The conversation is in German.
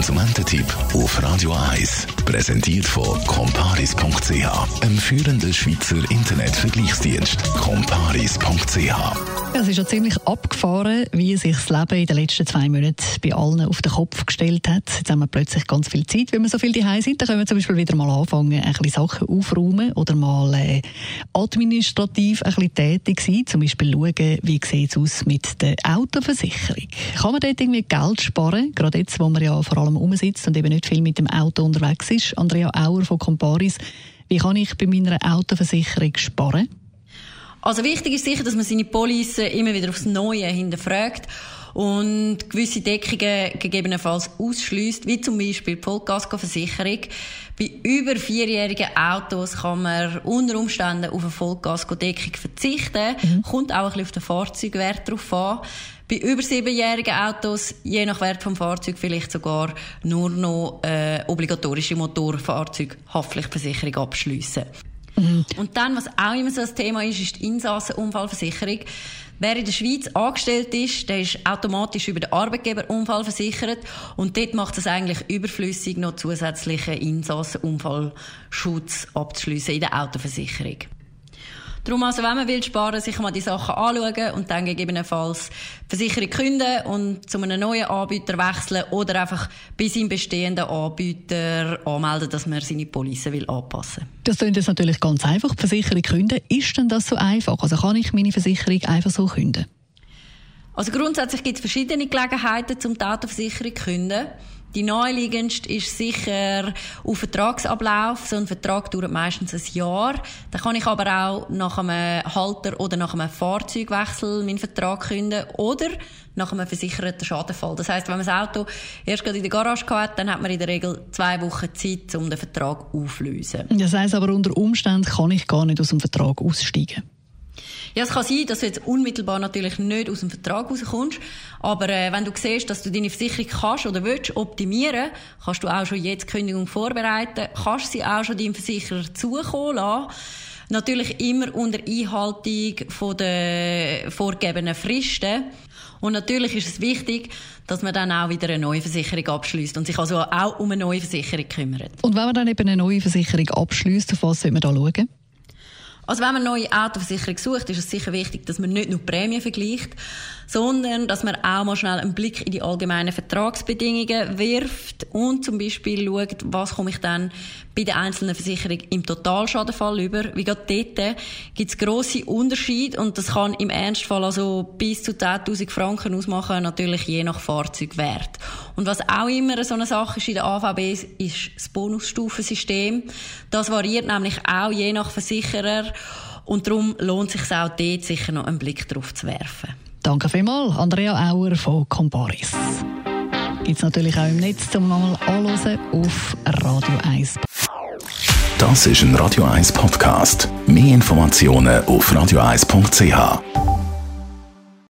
Konsumententipp auf Radio 1 präsentiert von comparis.ch, einem führenden Schweizer Internetvergleichsdienst. comparis.ch es ist ja ziemlich abgefahren, wie sich das Leben in den letzten zwei Monaten bei allen auf den Kopf gestellt hat. Jetzt haben wir plötzlich ganz viel Zeit, wenn wir so viel daheim sind. Dann können wir zum Beispiel wieder mal anfangen, ein bisschen Sachen aufräumen oder mal äh, administrativ ein bisschen tätig sein. Zum Beispiel schauen, wie sieht es aus mit der Autoversicherung. Kann man dort irgendwie Geld sparen? Gerade jetzt, wo man ja vor allem rumsitzt und eben nicht viel mit dem Auto unterwegs ist. Andrea Auer von Comparis. Wie kann ich bei meiner Autoversicherung sparen? Also wichtig ist sicher, dass man seine Police immer wieder aufs Neue hinterfragt und gewisse Deckungen gegebenenfalls ausschließt, wie zum Beispiel die Vollkaskoversicherung. Bei über vierjährigen Autos kann man unter Umständen auf eine Vollkaskodeckung verzichten. Mhm. Kommt auch ein bisschen auf den Fahrzeugwert drauf an. Bei über siebenjährigen Autos, je nach Wert vom Fahrzeug, vielleicht sogar nur noch äh, obligatorische Motorfahrzeughaftpflichtversicherung abschliessen. Mhm. Und dann, was auch immer so ein Thema ist, ist die Insassenunfallversicherung. Wer in der Schweiz angestellt ist, der ist automatisch über den Arbeitgeber unfallversichert und dort macht es eigentlich überflüssig, noch zusätzlichen Insassenunfallschutz abzuschließen in der Autoversicherung. Darum also, wenn man will sparen, sich mal die Sachen anschauen und dann gegebenenfalls Versicherung künden und zu einem neuen Anbieter wechseln oder einfach bei seinem bestehenden Anbieter anmelden, dass man seine Police will anpassen will. Das klingt jetzt natürlich ganz einfach, die Versicherung künden. Ist denn das so einfach? Also kann ich meine Versicherung einfach so künden? Also grundsätzlich gibt es verschiedene Gelegenheiten, zum die Autoversicherung zu künden. Die naheliegendste ist sicher auf Vertragsablauf. So ein Vertrag dauert meistens ein Jahr. Da kann ich aber auch nach einem Halter oder nach einem Fahrzeugwechsel meinen Vertrag künden oder nach einem versicherten Schadenfall. Das heißt, wenn man das Auto erst gerade in der Garage hat, dann hat man in der Regel zwei Wochen Zeit, um den Vertrag aufzulösen. Das heißt aber unter Umständen kann ich gar nicht aus dem Vertrag aussteigen. Ja, es kann sein, dass du jetzt unmittelbar natürlich nicht aus dem Vertrag rauskommst, aber äh, wenn du siehst, dass du deine Versicherung kannst oder willst optimieren, kannst du auch schon jetzt Kündigung vorbereiten, kannst sie auch schon deinem Versicherer zukommen lassen. Natürlich immer unter Einhaltung von der vorgegebenen Fristen. Und natürlich ist es wichtig, dass man dann auch wieder eine neue Versicherung abschließt und sich also auch um eine neue Versicherung kümmert. Und wenn man dann eben eine neue Versicherung abschließt, auf was sollte man da schauen? Also wenn man neue Autoversicherung sucht, ist es sicher wichtig, dass man nicht nur Prämien vergleicht, sondern dass man auch mal schnell einen Blick in die allgemeinen Vertragsbedingungen wirft und zum Beispiel schaut, was komme ich dann bei der einzelnen Versicherung im Totalschadenfall über. Wie geht dort? Gibt es grosse Unterschiede und das kann im Ernstfall also bis zu 10'000 Franken ausmachen, natürlich je nach Fahrzeugwert. Und was auch immer so eine Sache ist in der AVB, ist das Bonusstufensystem. Das variiert nämlich auch je nach Versicherer und darum lohnt es sich auch dort sicher noch einen Blick drauf zu werfen. Danke vielmals, Andrea Auer von Comparis. Gibt es natürlich auch im Netz zum mal anhören auf Radio 1. Das ist ein Radio 1 Podcast. Mehr Informationen auf radio1.ch.